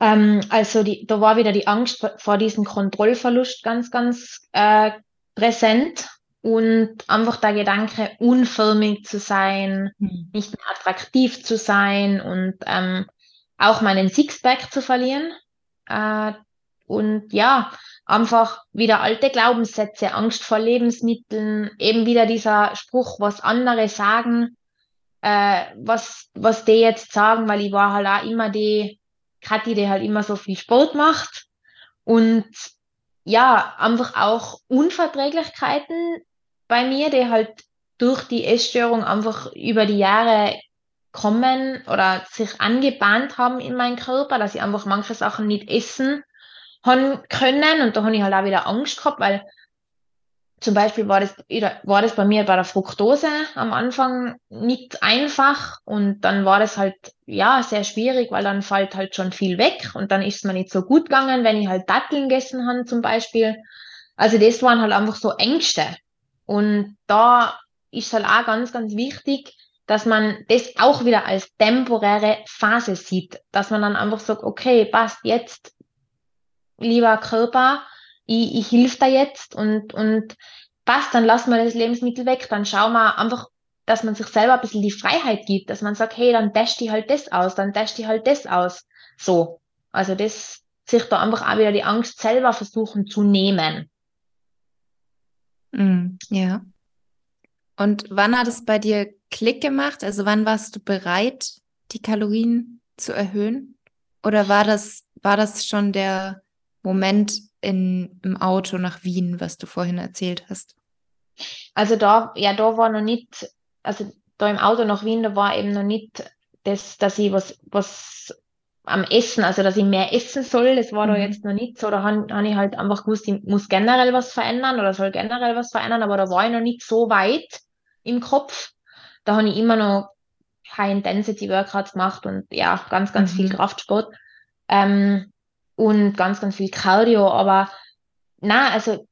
Speaker 2: Ähm, also die, da war wieder die Angst vor diesem Kontrollverlust ganz, ganz äh, präsent und einfach der Gedanke, unförmig zu sein, mhm. nicht mehr attraktiv zu sein und ähm, auch meinen Sixpack zu verlieren. Äh, und ja, einfach wieder alte Glaubenssätze, Angst vor Lebensmitteln, eben wieder dieser Spruch, was andere sagen, äh, was, was die jetzt sagen, weil ich war halt auch immer die Kathi, die halt immer so viel Sport macht und ja, einfach auch Unverträglichkeiten bei mir, die halt durch die Essstörung einfach über die Jahre kommen oder sich angebahnt haben in meinem Körper, dass ich einfach manche Sachen nicht essen haben können und da habe ich halt auch wieder Angst gehabt, weil zum Beispiel war das, war das bei mir bei der Fructose am Anfang nicht einfach und dann war das halt, ja, sehr schwierig, weil dann fällt halt schon viel weg und dann ist es mir nicht so gut gegangen, wenn ich halt Datteln gegessen habe zum Beispiel. Also das waren halt einfach so Ängste. Und da ist halt auch ganz, ganz wichtig, dass man das auch wieder als temporäre Phase sieht, dass man dann einfach sagt, okay, passt jetzt, lieber Körper, ich, ich hilf da jetzt und, und passt, dann lassen wir das Lebensmittel weg, dann schauen wir einfach, dass man sich selber ein bisschen die Freiheit gibt, dass man sagt, hey, dann teste ich halt das aus, dann teste ich halt das aus. So. Also das, sich da einfach auch wieder die Angst selber versuchen zu nehmen.
Speaker 1: Mm, ja. Und wann hat es bei dir Klick gemacht? Also wann warst du bereit, die Kalorien zu erhöhen? Oder war das, war das schon der Moment, in, im Auto nach Wien, was du vorhin erzählt hast?
Speaker 2: Also da, ja, da war noch nicht, also da im Auto nach Wien, da war eben noch nicht das, dass ich was, was am Essen, also dass ich mehr essen soll, das war mhm. da jetzt noch nicht so. Da habe hab ich halt einfach gewusst, ich muss generell was verändern oder soll generell was verändern, aber da war ich noch nicht so weit im Kopf. Da habe ich immer noch High-Intensity-Workouts gemacht und ja, ganz, ganz mhm. viel Kraftsport. Ähm, und ganz, ganz viel Cardio, aber na, also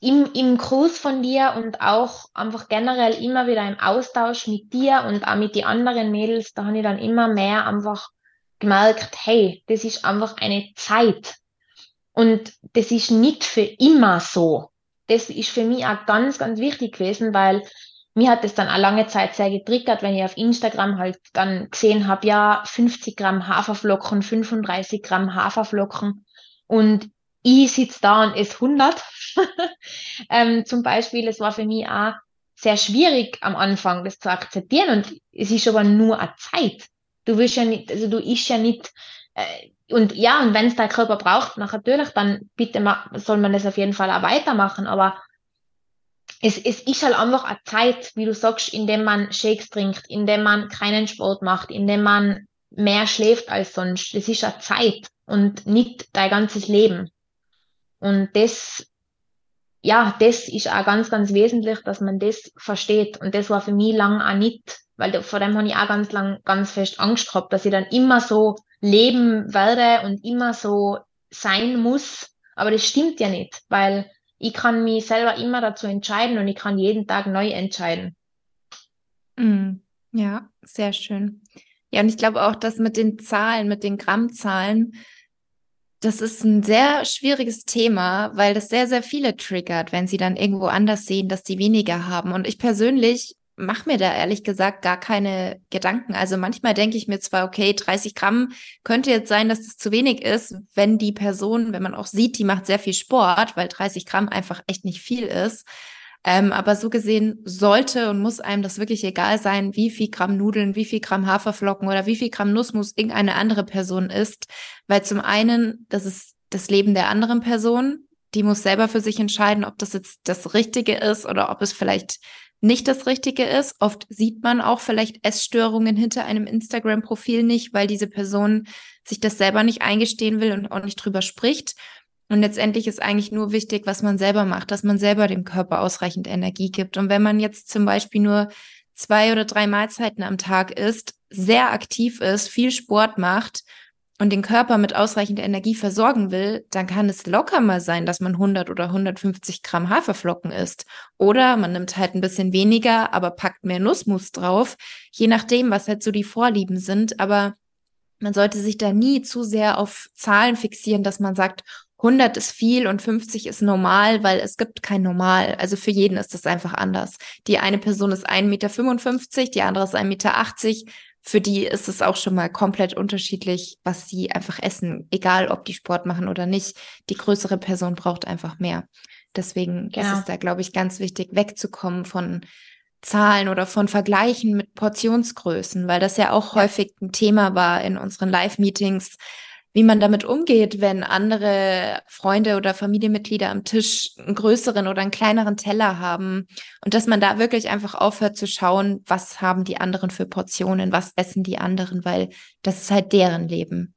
Speaker 2: im, im Kurs von dir und auch einfach generell immer wieder im Austausch mit dir und auch mit den anderen Mädels, da habe ich dann immer mehr einfach gemerkt, hey, das ist einfach eine Zeit. Und das ist nicht für immer so. Das ist für mich auch ganz, ganz wichtig gewesen, weil mir hat es dann auch lange Zeit sehr getriggert, wenn ich auf Instagram halt dann gesehen habe, ja, 50 Gramm Haferflocken, 35 Gramm Haferflocken und ich sitze da und esse 100. ähm, zum Beispiel, es war für mich auch sehr schwierig am Anfang, das zu akzeptieren und es ist aber nur eine Zeit. Du willst ja nicht, also du isst ja nicht, äh, und ja, und wenn es dein Körper braucht, natürlich, dann bitte soll man das auf jeden Fall auch weitermachen, aber es, es ist halt einfach eine Zeit, wie du sagst, in dem man Shakes trinkt, in dem man keinen Sport macht, in dem man mehr schläft als sonst. Das ist eine Zeit und nicht dein ganzes Leben. Und das, ja, das ist auch ganz, ganz wesentlich, dass man das versteht. Und das war für mich lang auch nicht, weil vor dem habe ich auch ganz lang, ganz fest Angst gehabt, dass ich dann immer so leben werde und immer so sein muss. Aber das stimmt ja nicht, weil ich kann mich selber immer dazu entscheiden und ich kann jeden Tag neu entscheiden.
Speaker 1: Mm, ja, sehr schön. Ja, und ich glaube auch, dass mit den Zahlen, mit den Grammzahlen, das ist ein sehr schwieriges Thema, weil das sehr, sehr viele triggert, wenn sie dann irgendwo anders sehen, dass die weniger haben. Und ich persönlich mache mir da ehrlich gesagt gar keine Gedanken. Also manchmal denke ich mir zwar, okay, 30 Gramm könnte jetzt sein, dass das zu wenig ist, wenn die Person, wenn man auch sieht, die macht sehr viel Sport, weil 30 Gramm einfach echt nicht viel ist. Ähm, aber so gesehen sollte und muss einem das wirklich egal sein, wie viel Gramm Nudeln, wie viel Gramm Haferflocken oder wie viel Gramm Nussmus irgendeine andere Person isst. Weil zum einen, das ist das Leben der anderen Person. Die muss selber für sich entscheiden, ob das jetzt das Richtige ist oder ob es vielleicht nicht das Richtige ist. Oft sieht man auch vielleicht Essstörungen hinter einem Instagram-Profil nicht, weil diese Person sich das selber nicht eingestehen will und auch nicht drüber spricht. Und letztendlich ist eigentlich nur wichtig, was man selber macht, dass man selber dem Körper ausreichend Energie gibt. Und wenn man jetzt zum Beispiel nur zwei oder drei Mahlzeiten am Tag isst, sehr aktiv ist, viel Sport macht und den Körper mit ausreichend Energie versorgen will, dann kann es locker mal sein, dass man 100 oder 150 Gramm Haferflocken isst. Oder man nimmt halt ein bisschen weniger, aber packt mehr Nussmus drauf, je nachdem, was halt so die Vorlieben sind. Aber man sollte sich da nie zu sehr auf Zahlen fixieren, dass man sagt, 100 ist viel und 50 ist normal, weil es gibt kein Normal. Also für jeden ist das einfach anders. Die eine Person ist 1,55 Meter, die andere ist 1,80 Meter für die ist es auch schon mal komplett unterschiedlich, was sie einfach essen, egal ob die Sport machen oder nicht. Die größere Person braucht einfach mehr. Deswegen genau. ist es da, glaube ich, ganz wichtig, wegzukommen von Zahlen oder von Vergleichen mit Portionsgrößen, weil das ja auch ja. häufig ein Thema war in unseren Live-Meetings wie man damit umgeht, wenn andere Freunde oder Familienmitglieder am Tisch einen größeren oder einen kleineren Teller haben und dass man da wirklich einfach aufhört zu schauen, was haben die anderen für Portionen, was essen die anderen, weil das ist halt deren Leben.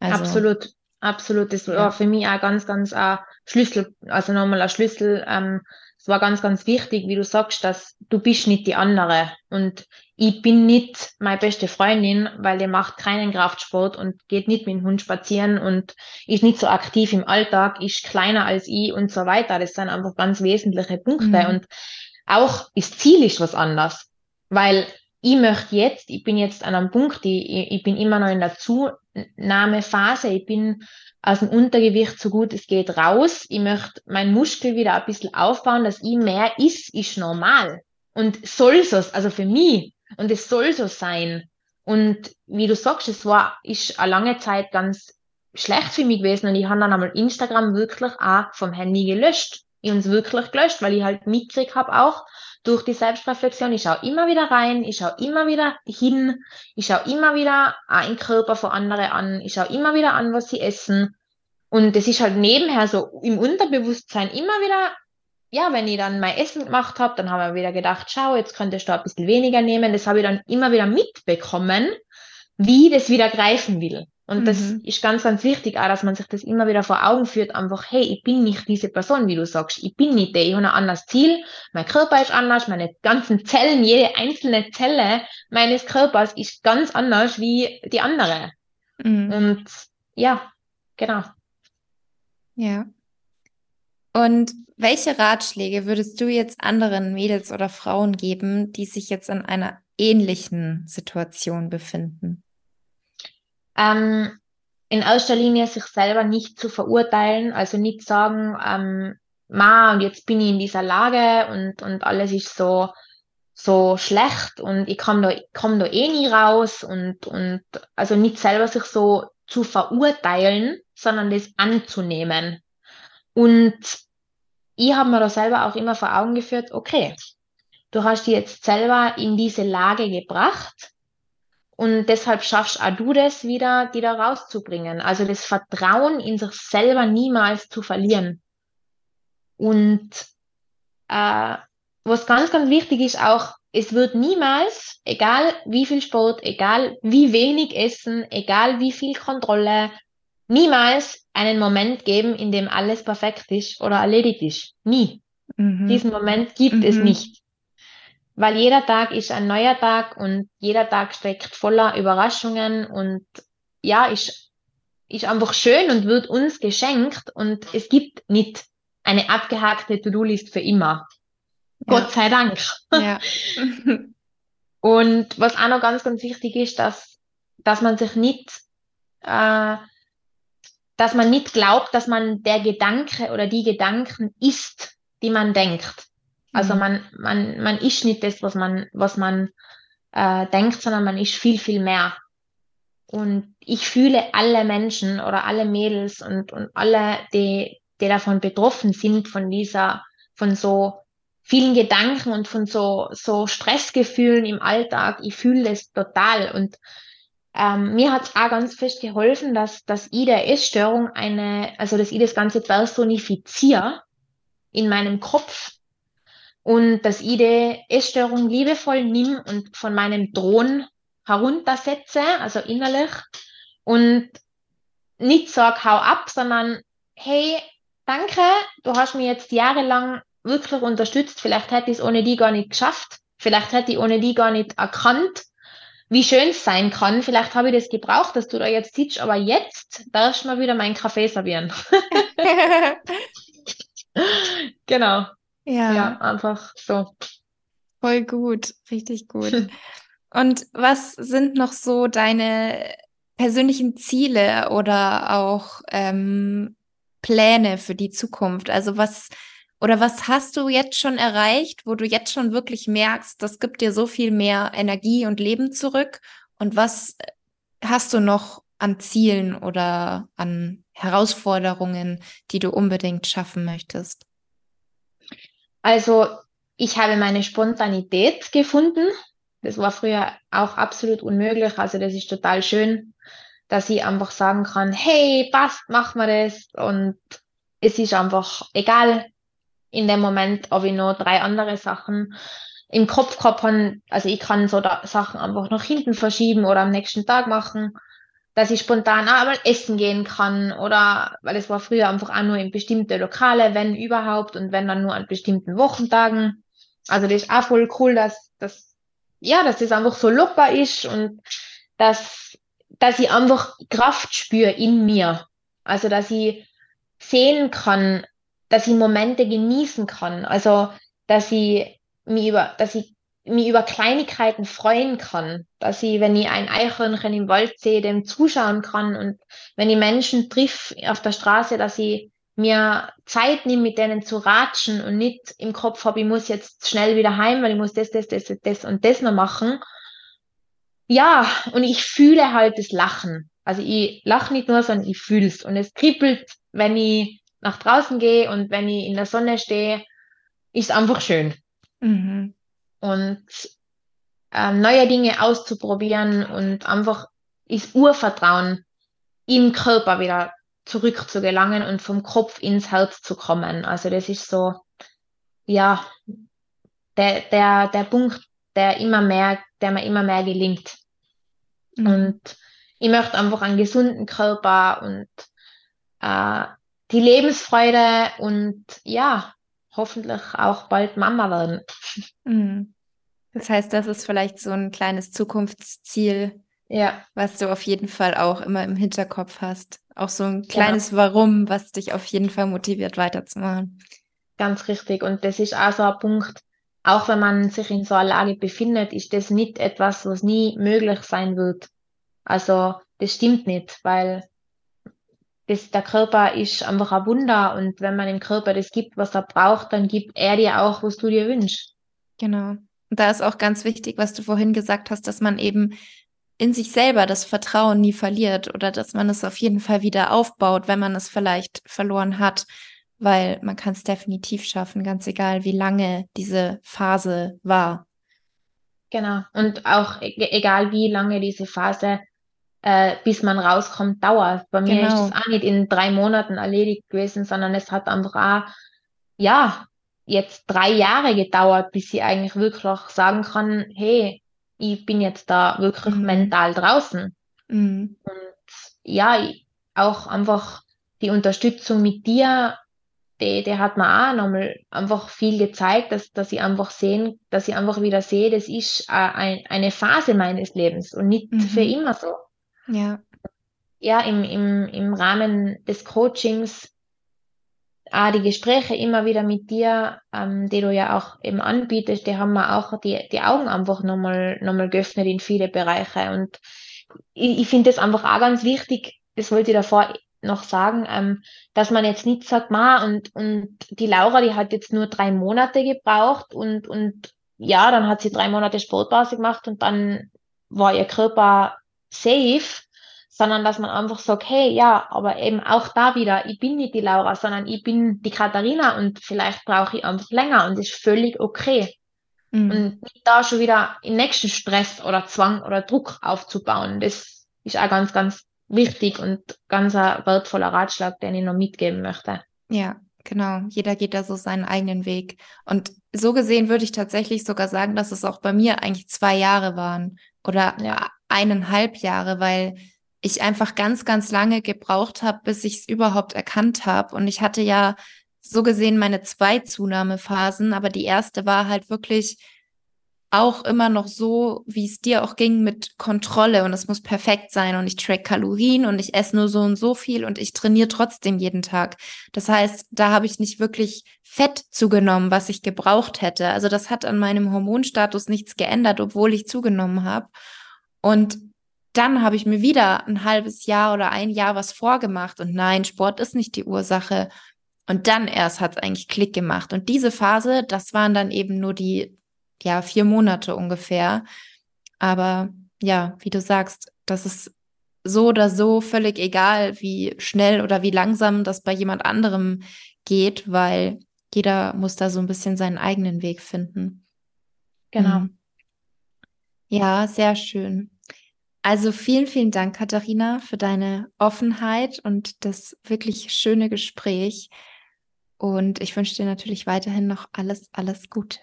Speaker 2: Also, absolut, absolut. Das war für mich auch ganz, ganz ein Schlüssel, also nochmal ein Schlüssel, ähm, es war ganz, ganz wichtig, wie du sagst, dass du bist nicht die andere. Und ich bin nicht meine beste Freundin, weil die macht keinen Kraftsport und geht nicht mit dem Hund spazieren und ist nicht so aktiv im Alltag, ist kleiner als ich und so weiter. Das sind einfach ganz wesentliche Punkte. Mhm. Und auch das Ziel ist was anderes. Weil ich möchte jetzt, ich bin jetzt an einem Punkt, ich, ich bin immer noch in der Zunahmephase, ich bin aus dem Untergewicht so gut es geht raus. Ich möchte meinen Muskel wieder ein bisschen aufbauen, dass ich mehr ist, ist normal. Und soll so, also für mich, und es soll so sein. Und wie du sagst, es war, ist eine lange Zeit ganz schlecht für mich gewesen und ich habe dann einmal Instagram wirklich auch vom Handy gelöscht. Ich habe es wirklich gelöscht, weil ich halt mitgekriegt habe auch durch die Selbstreflexion. Ich schaue immer wieder rein, ich schaue immer wieder hin, ich schaue immer wieder einen Körper von anderen an, ich schaue immer wieder an, was sie essen. Und das ist halt nebenher so im Unterbewusstsein immer wieder, ja, wenn ich dann mein Essen gemacht habe, dann haben wir wieder gedacht, schau, jetzt könntest du ein bisschen weniger nehmen. Das habe ich dann immer wieder mitbekommen, wie das wieder greifen will. Und mhm. das ist ganz, ganz wichtig, auch, dass man sich das immer wieder vor Augen führt, einfach, hey, ich bin nicht diese Person, wie du sagst. Ich bin nicht der, ich habe ein anderes Ziel, mein Körper ist anders, meine ganzen Zellen, jede einzelne Zelle meines Körpers ist ganz anders wie die andere. Mhm. Und ja, genau.
Speaker 1: Ja. Und welche Ratschläge würdest du jetzt anderen Mädels oder Frauen geben, die sich jetzt in einer ähnlichen Situation befinden?
Speaker 2: Ähm, in erster Linie sich selber nicht zu verurteilen, also nicht sagen, ähm, ma, und jetzt bin ich in dieser Lage und, und alles ist so, so schlecht und ich komme da, komm da eh nie raus und, und also nicht selber sich so zu verurteilen, sondern das anzunehmen. Und ich habe mir da selber auch immer vor Augen geführt, okay, du hast dich jetzt selber in diese Lage gebracht und deshalb schaffst auch du das wieder, die da rauszubringen. Also das Vertrauen in sich selber niemals zu verlieren. Und äh, was ganz, ganz wichtig ist auch, es wird niemals, egal wie viel Sport, egal wie wenig Essen, egal wie viel Kontrolle, niemals einen Moment geben, in dem alles perfekt ist oder erledigt ist. Nie. Mhm. Diesen Moment gibt mhm. es nicht. Weil jeder Tag ist ein neuer Tag und jeder Tag steckt voller Überraschungen und ja, ist, ist einfach schön und wird uns geschenkt und es gibt nicht eine abgehakte To-Do-List für immer. Ja. Gott sei Dank. Ja. und was auch noch ganz, ganz wichtig ist, dass, dass man sich nicht, äh, dass man nicht glaubt, dass man der Gedanke oder die Gedanken ist, die man denkt. Also mhm. man, man, man ist nicht das, was man, was man äh, denkt, sondern man ist viel, viel mehr. Und ich fühle alle Menschen oder alle Mädels und, und alle, die, die davon betroffen sind, von dieser, von so vielen Gedanken und von so, so Stressgefühlen im Alltag. Ich fühle das total. Und ähm, mir hat es auch ganz fest geholfen, dass, dass ich der Essstörung eine, also dass ich das Ganze personifiziere in meinem Kopf und dass ich die Essstörung liebevoll nimm und von meinem Thron heruntersetze, also innerlich und nicht sag, hau ab, sondern hey, danke, du hast mir jetzt jahrelang wirklich unterstützt, vielleicht hätte ich es ohne die gar nicht geschafft, vielleicht hätte ich ohne die gar nicht erkannt, wie schön es sein kann. Vielleicht habe ich das gebraucht, dass du da jetzt sitzt, aber jetzt darfst du mal wieder meinen Kaffee servieren. genau. Ja. ja, einfach so.
Speaker 1: Voll gut, richtig gut. Und was sind noch so deine persönlichen Ziele oder auch ähm, Pläne für die Zukunft? Also was oder was hast du jetzt schon erreicht, wo du jetzt schon wirklich merkst, das gibt dir so viel mehr Energie und Leben zurück? Und was hast du noch an Zielen oder an Herausforderungen, die du unbedingt schaffen möchtest?
Speaker 2: Also ich habe meine Spontanität gefunden. Das war früher auch absolut unmöglich. Also das ist total schön, dass ich einfach sagen kann, hey, passt, machen wir das. Und es ist einfach egal, in dem Moment ob ich noch drei andere Sachen im Kopf gehabt habe. Also ich kann so Sachen einfach nach hinten verschieben oder am nächsten Tag machen, dass ich spontan auch mal essen gehen kann oder, weil es war früher einfach auch nur in bestimmte Lokale, wenn überhaupt und wenn dann nur an bestimmten Wochentagen. Also das ist auch voll cool, dass, dass, ja, dass das einfach so locker ist und dass, dass ich einfach Kraft spüre in mir. Also, dass ich sehen kann, dass ich Momente genießen kann. Also, dass ich mich über, dass ich mich über Kleinigkeiten freuen kann, dass ich, wenn ich ein Eichhörnchen im Wald sehe, dem zuschauen kann und wenn ich Menschen triff auf der Straße, dass ich mir Zeit nehme, mit denen zu ratschen und nicht im Kopf habe, ich muss jetzt schnell wieder heim, weil ich muss das, das, das, das und das noch machen. Ja, und ich fühle halt das Lachen. Also ich lache nicht nur, sondern ich fühle es. Und es kribbelt, wenn ich nach draußen gehe und wenn ich in der Sonne stehe, ist einfach schön. Mhm. Und ähm, neue Dinge auszuprobieren und einfach ist Urvertrauen im Körper wieder zurückzugelangen und vom Kopf ins Herz zu kommen. Also das ist so, ja, der, der, der Punkt, der immer mehr, der mir immer mehr gelingt. Mhm. Und ich möchte einfach einen gesunden Körper und äh, die Lebensfreude und ja, hoffentlich auch bald Mama werden.
Speaker 1: Mhm. Das heißt, das ist vielleicht so ein kleines Zukunftsziel, ja. was du auf jeden Fall auch immer im Hinterkopf hast. Auch so ein kleines ja. Warum, was dich auf jeden Fall motiviert, weiterzumachen.
Speaker 2: Ganz richtig. Und das ist auch so ein Punkt, auch wenn man sich in so einer Lage befindet, ist das nicht etwas, was nie möglich sein wird. Also, das stimmt nicht, weil das, der Körper ist einfach ein Wunder und wenn man dem Körper das gibt, was er braucht, dann gibt er dir auch, was du dir wünschst.
Speaker 1: Genau. Und da ist auch ganz wichtig, was du vorhin gesagt hast, dass man eben in sich selber das Vertrauen nie verliert oder dass man es auf jeden Fall wieder aufbaut, wenn man es vielleicht verloren hat, weil man kann es definitiv schaffen, ganz egal, wie lange diese Phase war.
Speaker 2: Genau. Und auch e-, egal, wie lange diese Phase äh, bis man rauskommt, dauert. Bei mir genau. ist das auch nicht in drei Monaten erledigt gewesen, sondern es hat einfach auch, ja, jetzt drei Jahre gedauert, bis ich eigentlich wirklich sagen kann, hey, ich bin jetzt da wirklich mhm. mental draußen. Mhm. Und ja, auch einfach die Unterstützung mit dir, die, die hat mir auch nochmal einfach viel gezeigt, dass, dass ich einfach sehen, dass ich einfach wieder sehe, das ist ein, eine Phase meines Lebens und nicht mhm. für immer so. Ja. Ja, im, im, im Rahmen des Coachings auch die Gespräche immer wieder mit dir, ähm, die du ja auch eben anbietest, die haben mir auch die, die Augen einfach nochmal, nochmal geöffnet in viele Bereiche. Und ich, ich finde das einfach auch ganz wichtig, das wollte ich davor noch sagen, ähm, dass man jetzt nicht sagt, ma, und, und die Laura, die hat jetzt nur drei Monate gebraucht und, und ja, dann hat sie drei Monate Sportpause gemacht und dann war ihr Körper safe, sondern dass man einfach sagt, hey, ja, aber eben auch da wieder, ich bin nicht die Laura, sondern ich bin die Katharina und vielleicht brauche ich einfach länger und das ist völlig okay. Mhm. Und nicht da schon wieder den nächsten Stress oder Zwang oder Druck aufzubauen. Das ist auch ganz, ganz wichtig und ganz ein wertvoller Ratschlag, den ich noch mitgeben möchte.
Speaker 1: Ja, genau. Jeder geht da so seinen eigenen Weg. Und so gesehen würde ich tatsächlich sogar sagen, dass es auch bei mir eigentlich zwei Jahre waren oder ja eineinhalb Jahre, weil ich einfach ganz, ganz lange gebraucht habe, bis ich es überhaupt erkannt habe. Und ich hatte ja so gesehen meine zwei Zunahmephasen, aber die erste war halt wirklich auch immer noch so, wie es dir auch ging, mit Kontrolle und es muss perfekt sein und ich track Kalorien und ich esse nur so und so viel und ich trainiere trotzdem jeden Tag. Das heißt, da habe ich nicht wirklich Fett zugenommen, was ich gebraucht hätte. Also das hat an meinem Hormonstatus nichts geändert, obwohl ich zugenommen habe. Und dann habe ich mir wieder ein halbes Jahr oder ein Jahr was vorgemacht und nein, Sport ist nicht die Ursache. Und dann erst hat es eigentlich Klick gemacht. Und diese Phase, das waren dann eben nur die ja, vier Monate ungefähr. Aber ja, wie du sagst, das ist so oder so völlig egal, wie schnell oder wie langsam das bei jemand anderem geht, weil jeder muss da so ein bisschen seinen eigenen Weg finden.
Speaker 2: Genau. Mhm.
Speaker 1: Ja, sehr schön. Also vielen, vielen Dank, Katharina, für deine Offenheit und das wirklich schöne Gespräch. Und ich wünsche dir natürlich weiterhin noch alles, alles Gute.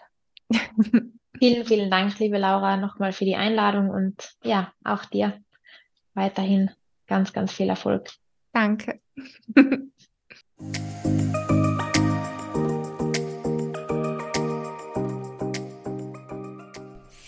Speaker 2: vielen, vielen Dank, liebe Laura, nochmal für die Einladung und ja, auch dir weiterhin ganz, ganz viel Erfolg.
Speaker 1: Danke.